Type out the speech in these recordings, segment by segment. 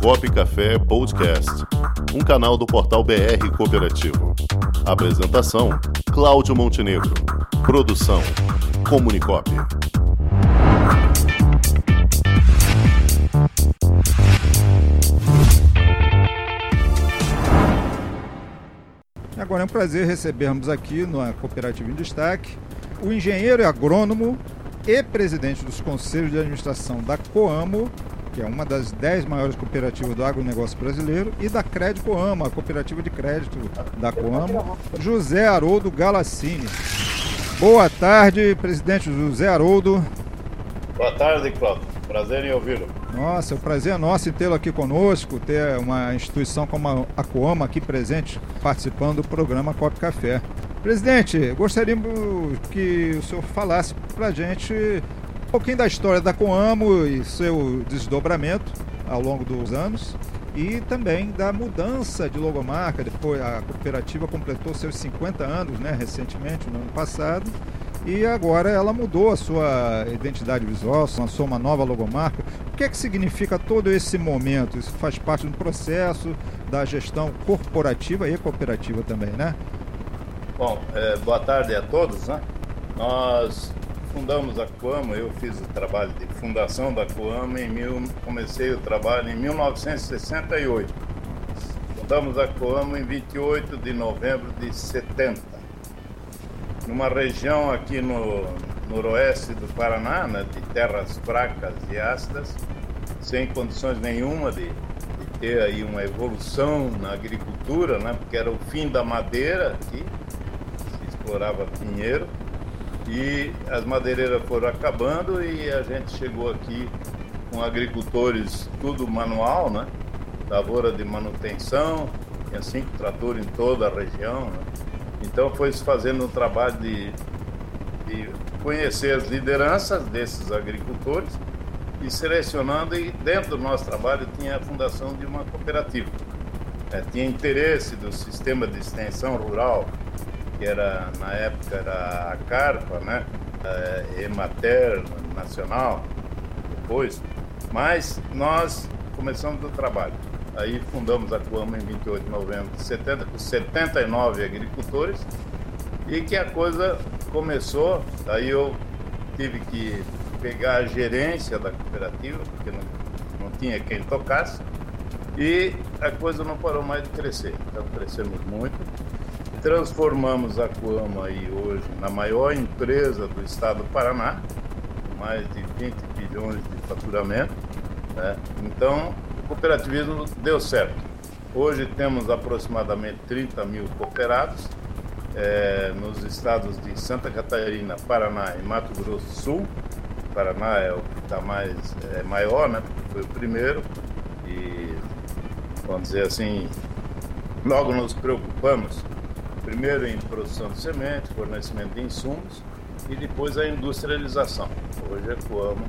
Cop Café Podcast, um canal do portal BR Cooperativo. Apresentação: Cláudio Montenegro. Produção: Comunicop. Agora é um prazer recebermos aqui na Cooperativa em Destaque o engenheiro e agrônomo e presidente dos conselhos de administração da Coamo, que é uma das dez maiores cooperativas do agronegócio brasileiro, e da Crédito Coamo, a cooperativa de crédito da Coamo, José Haroldo Galassini. Boa tarde, presidente José Haroldo. Boa tarde, Cláudio. Prazer em ouvi-lo. Nossa, o prazer é nosso em tê-lo aqui conosco, ter uma instituição como a Coama aqui presente, participando do programa Cop Café. Presidente, gostaríamos que o senhor falasse para a gente pouquinho da história da Coamo e seu desdobramento ao longo dos anos e também da mudança de logomarca. Depois a cooperativa completou seus 50 anos, né, recentemente, no ano passado, e agora ela mudou a sua identidade visual, lançou uma nova logomarca. O que é que significa todo esse momento? Isso faz parte do processo da gestão corporativa e cooperativa também, né? Bom, é, boa tarde a todos, né? Nós fundamos a Coama, eu fiz o trabalho de fundação da Coama em mil, comecei o trabalho em 1968. Fundamos a Coama em 28 de novembro de 70 numa região aqui no noroeste do Paraná, né, de terras fracas e ácidas, sem condições nenhuma de, de, ter aí uma evolução na agricultura, né, porque era o fim da madeira aqui, se explorava pinheiro, e as madeireiras foram acabando e a gente chegou aqui com agricultores tudo manual, né, lavoura de manutenção, tinha cinco tratores em toda a região, né, então foi se fazendo um trabalho de, de conhecer as lideranças desses agricultores e selecionando, e dentro do nosso trabalho tinha a fundação de uma cooperativa. É, tinha interesse do sistema de extensão rural, que era na época era a Carpa, né? É, Emater Nacional, depois, mas nós começamos o trabalho. Aí fundamos a Coama em 28 de novembro de 70, com 79 agricultores, e que a coisa começou, aí eu tive que pegar a gerência da cooperativa, porque não, não tinha quem tocasse, e a coisa não parou mais de crescer. Então crescemos muito, transformamos a Coama aí hoje na maior empresa do estado do Paraná, mais de 20 bilhões de faturamento. Né? Então, cooperativismo deu certo. Hoje temos aproximadamente 30 mil cooperados é, nos estados de Santa Catarina, Paraná e Mato Grosso do Sul. Paraná é o que está mais é, maior, né? Foi o primeiro e vamos dizer assim, logo nos preocupamos primeiro em produção de semente, fornecimento de insumos e depois a industrialização. Hoje a Coamo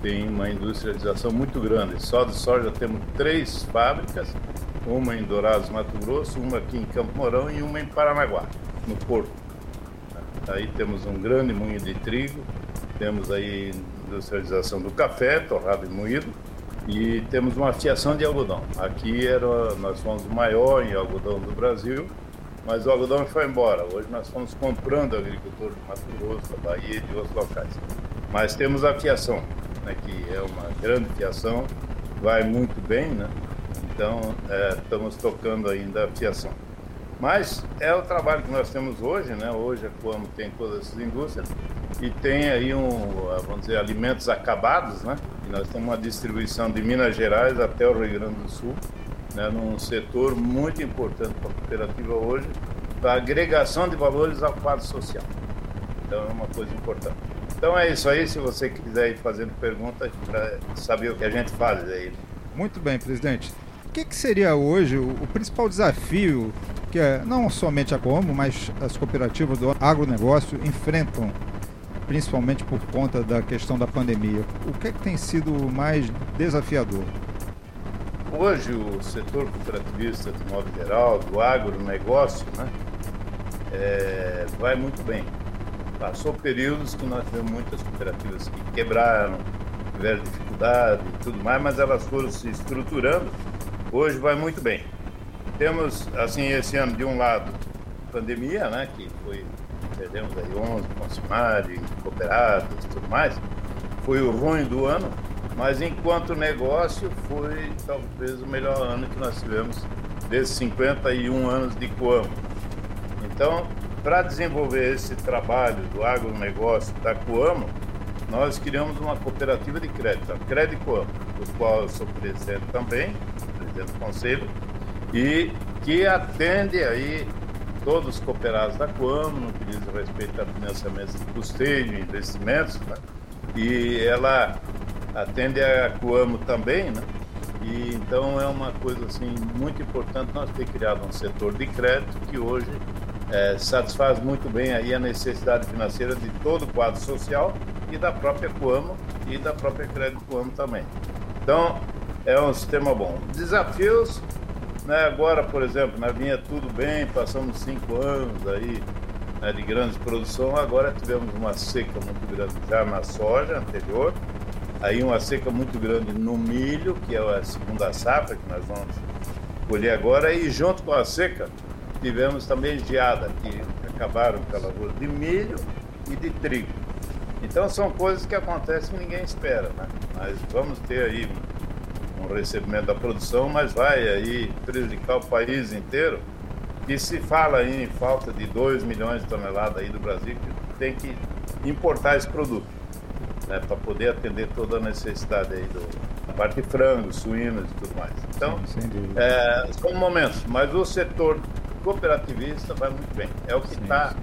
tem uma industrialização muito grande. Só de soja temos três fábricas, uma em Dourados, Mato Grosso, uma aqui em Campo Mourão e uma em Paranaguá, no Porto. Aí temos um grande moinho de trigo, temos aí industrialização do café, torrado e moído, e temos uma fiação de algodão. Aqui era, nós fomos o maior em algodão do Brasil, mas o algodão foi embora. Hoje nós estamos comprando agricultor de Mato Grosso, da Bahia e de outros locais. Mas temos a fiação né, que é uma grande fiação, vai muito bem, né? Então, é, estamos tocando ainda a fiação. Mas é o trabalho que nós temos hoje, né? Hoje a Coamo tem todas essas indústrias e tem aí um, vamos dizer, alimentos acabados, né? E nós temos uma distribuição de Minas Gerais até o Rio Grande do Sul, né? Num setor muito importante para a cooperativa hoje, para agregação de valores ao quadro social. Então é uma coisa importante. Então é isso aí, se você quiser ir fazendo perguntas para saber o que a gente faz aí. Muito bem, presidente. O que, que seria hoje o, o, principal desafio que é, não somente a Como, mas as cooperativas do agronegócio enfrentam, principalmente por conta da questão da pandemia? O que, é que tem sido mais desafiador? Hoje o setor cooperativista, de modo geral, do agronegócio, né, é, vai muito bem Passou períodos que nós tivemos muitas cooperativas que quebraram, tiveram dificuldade e tudo mais, mas elas foram se estruturando. Hoje vai muito bem. Temos, assim, esse ano, de um lado, pandemia, né, que foi, perdemos aí 11 funcionários, cooperados e tudo mais, foi o ruim do ano, mas enquanto negócio foi talvez o melhor ano que nós tivemos desses 51 anos de Coamo. Então, para desenvolver esse trabalho do agronegócio da Coamo, nós criamos uma cooperativa de crédito, a Crédito Coamo, do qual eu sou presidente também, presidente do conselho, e que atende aí todos os cooperados da Coamo no que diz respeito a financiamento de custeio, investimentos, né? e ela atende a Coamo também, né? E então é uma coisa assim muito importante nós ter criado um setor de crédito que hoje é, satisfaz muito bem aí a necessidade financeira de todo o quadro social e da própria Coamo e da própria Crédito Coamo também. Então é um sistema bom. Desafios, né, agora por exemplo, na vinha tudo bem, passamos cinco anos aí né, de grande produção, agora tivemos uma seca muito grande já na soja anterior aí uma seca muito grande no milho, que é a segunda safra que nós vamos colher agora, e junto com a seca tivemos também geada, que acabaram com a lavoura de milho e de trigo. Então são coisas que acontecem que ninguém espera, né? Mas vamos ter aí um, um recebimento da produção, mas vai aí prejudicar o país inteiro. E se fala aí em falta de 2 milhões de toneladas aí do Brasil, que tem que importar esse produto né, para poder atender toda a necessidade aí do a parte de frangos, suínos e tudo mais. Então, Sim, é, são momentos, mas o setor cooperativista vai muito bem. É o que está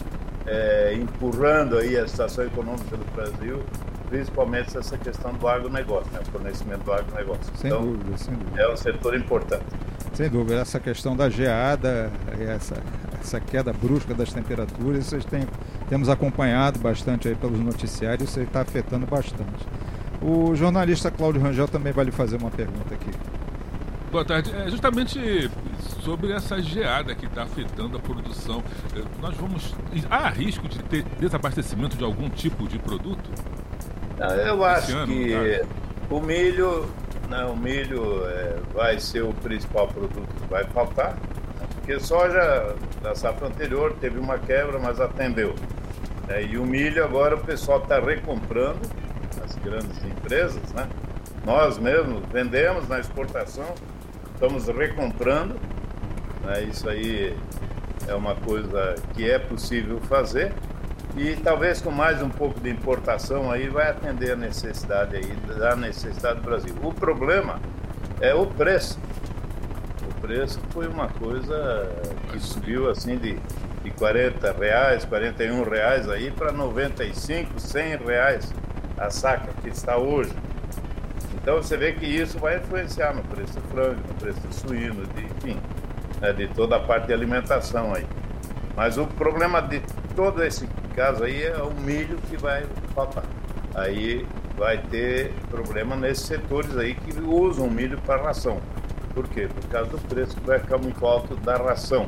é, empurrando aí a situação econômica do Brasil, principalmente essa questão do agronegócio, né, o fornecimento do agronegócio. Sem então, dúvida, sem dúvida. É um setor importante. Sem dúvida, essa questão da geada, essa, essa queda brusca das temperaturas, vocês têm, temos acompanhado bastante aí pelos noticiários, isso está afetando bastante. O jornalista Cláudio Rangel também vai lhe fazer uma pergunta aqui. Boa tarde. É justamente sobre essa geada que está afetando a produção. É, nós vamos. Há risco de ter desabastecimento de algum tipo de produto? Eu acho ano, que o milho né, o milho é, vai ser o principal produto que vai faltar, porque soja da safra anterior teve uma quebra, mas atendeu. É, e o milho agora o pessoal está recomprando, as grandes empresas, né? Nós mesmos vendemos na exportação, estamos recomprando, né? isso aí é uma coisa que é possível fazer e talvez com mais um pouco de importação aí vai atender a necessidade aí da necessidade do Brasil. O problema é o preço. O preço foi uma coisa que subiu assim de, de 40 reais, 41 reais aí para 95, 100 reais a saca que está hoje. Então você vê que isso vai influenciar no preço do frango, no preço do suíno, de, enfim, né, de toda a parte de alimentação aí. Mas o problema de todo esse caso aí é o milho que vai faltar. Aí vai ter problema nesses setores aí que usam milho para ração. Por quê? Por causa do preço que vai ficar muito alto da ração.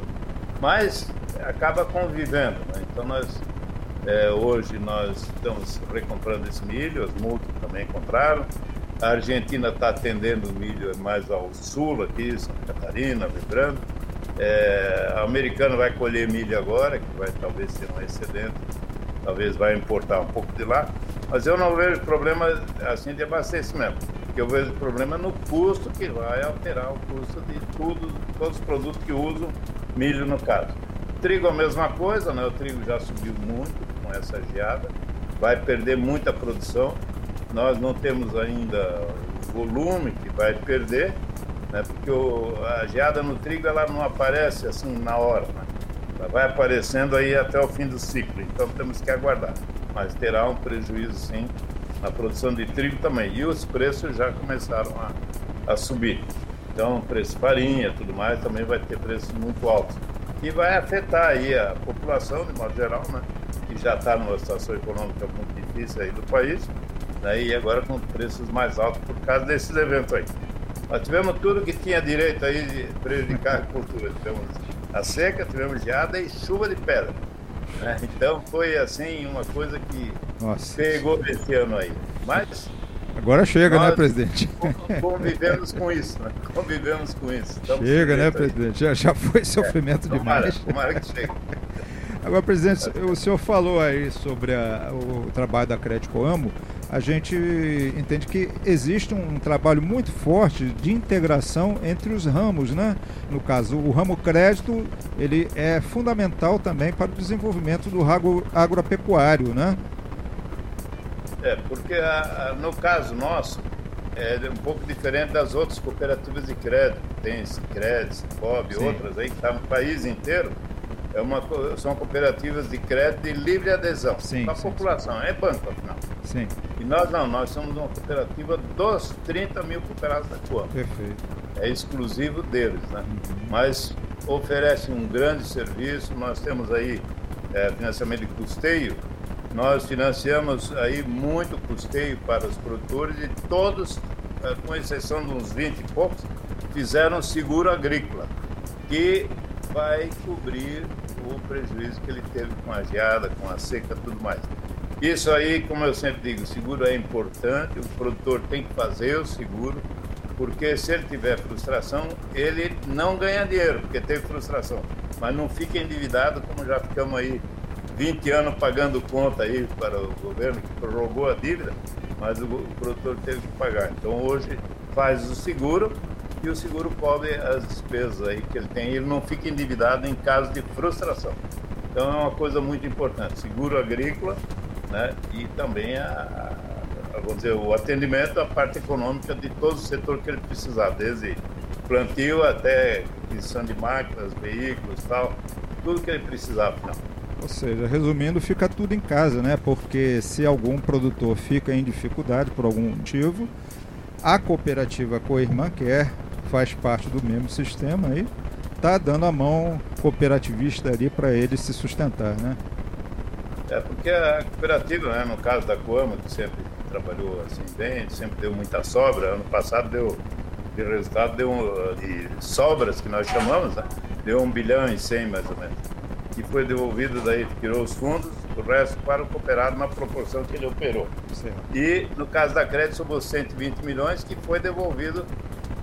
Mas acaba convivendo. Né? Então nós é, hoje nós estamos recomprando esse milho, as multas também compraram. A Argentina está atendendo o milho mais ao sul, aqui, Santa Catarina, Rio É, a americana vai colher milho agora, que vai talvez ter um excedente talvez vai importar um pouco de lá, mas eu não vejo problema assim de abastecimento. Que eu vejo problema no custo que vai alterar o custo de tudo, todos os produtos que usam, milho no caso. Trigo a mesma coisa, né? O trigo já subiu muito com essa geada, vai perder muita produção. Nós não temos ainda o volume que vai perder, né? Porque o, a geada no trigo ela não aparece assim na hora, né? vai aparecendo aí até o fim do ciclo, então temos que aguardar. Mas terá um prejuízo sim na produção de trigo também. E os preços já começaram a, a subir. Então, preço de farinha tudo mais também vai ter preços muito altos. E vai afetar aí a população, de modo geral, né? que já está numa situação econômica muito difícil aí do país, né? e agora com preços mais altos por causa desses eventos aí. Nós tivemos tudo que tinha direito aí de prejudicar a agricultura. Tivemos a seca, tivemos geada e chuva de pedra. Né? Então foi assim uma coisa que Nossa. pegou esse ano aí. Mas Agora chega, né, presidente? Convivemos com isso, né? Convivemos com isso. Estamos chega, né, presidente? Já, já foi sofrimento é, demais. Tomara, tomara que chegue. Agora, presidente, o senhor falou aí sobre a, o trabalho da Crédito Amo. A gente entende que existe um trabalho muito forte de integração entre os ramos, né? No caso, o ramo crédito, ele é fundamental também para o desenvolvimento do agro, agropecuário, né? É, porque a, a, no caso nosso, é um pouco diferente das outras cooperativas de crédito. Tem Crédito, Cicobi, outras aí que estão tá no país inteiro é uma, são cooperativas de crédito de livre adesão sim, para a população, sim. é banco afinal. Sim. E nós não, nós somos uma cooperativa dos 30 mil cooperados da Coam. Perfeito. É exclusivo deles, né? Uhum. Mas oferece um grande serviço, nós temos aí é, financiamento de custeio, nós financiamos aí muito custeio para os produtores e todos, é, com exceção de uns 20 e poucos, fizeram seguro agrícola, que vai cobrir o prejuízo que ele teve com a geada, com a seca tudo mais. Isso aí, como eu sempre digo, seguro é importante, o produtor tem que fazer o seguro, porque se ele tiver frustração, ele não ganha dinheiro, porque teve frustração. Mas não fica endividado, como já ficamos aí 20 anos pagando conta aí para o governo que prorrogou a dívida, mas o, produtor teve que pagar. Então hoje faz o seguro e o seguro cobre as despesas aí que ele tem. Ele não fica endividado em caso de frustração. Então é uma coisa muito importante. Seguro agrícola, né? E também a, a, vamos dizer, o atendimento à parte econômica de todo o setor que ele precisar, desde plantio até aquisição de máquinas, veículos, tal, tudo que ele precisar, afinal. Ou seja, resumindo, fica tudo em casa, né? Porque se algum produtor fica em dificuldade por algum motivo, a cooperativa Coirmã quer faz parte do mesmo sistema aí, tá dando a mão cooperativista ali para ele se sustentar, né? É porque a cooperativa, né, no caso da Coama, que sempre trabalhou assim bem, sempre deu muita sobra, ano passado deu de resultado deu de sobras que nós chamamos, né? deu um bilhão e cem mais ou menos, que foi devolvido daí, tirou os fundos, o resto para o cooperado na proporção que ele operou. Sim. E no caso da crédito somou 120 milhões que foi devolvido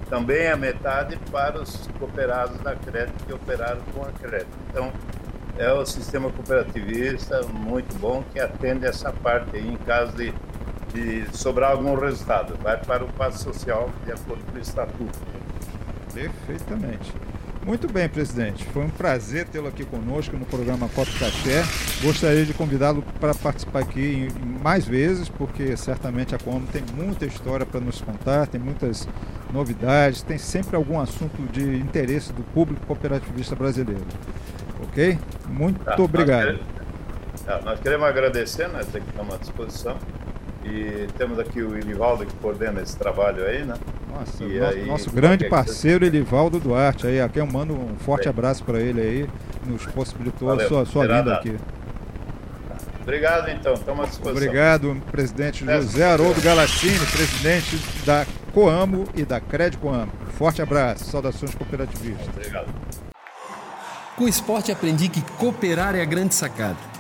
também a metade para os cooperados da crédito que operaram com a crédito. Então, é o sistema cooperativista muito bom que atende essa parte aí em caso de, de sobrar algum resultado. Vai para o passo social de acordo com o estatuto. Perfeitamente. Muito bem, presidente. Foi um prazer tê-lo aqui conosco no programa Copo Café. Gostaria de convidá-lo para participar aqui mais vezes, porque certamente a Como tem muita história para nos contar, tem muitas novidades, tem sempre algum assunto de interesse do público cooperativista brasileiro. Ok? Muito tá, obrigado. Nós queremos, tá, nós queremos agradecer, né, estamos à disposição. E temos aqui o Ilivaldo que coordena esse trabalho aí, né? Nossa, e nosso, aí, nosso grande parceiro Ilivaldo Duarte aí, aqui eu mando um forte abraço para ele aí, nos possibilitou Valeu, a sua, sua vinda aqui. Obrigado então, estamos à disposição. Obrigado, presidente José Haroldo Galassini, presidente da Coamo e da Cred Coamo. Forte abraço, saudações cooperativistas. Obrigado. Com o esporte aprendi que cooperar é a grande sacada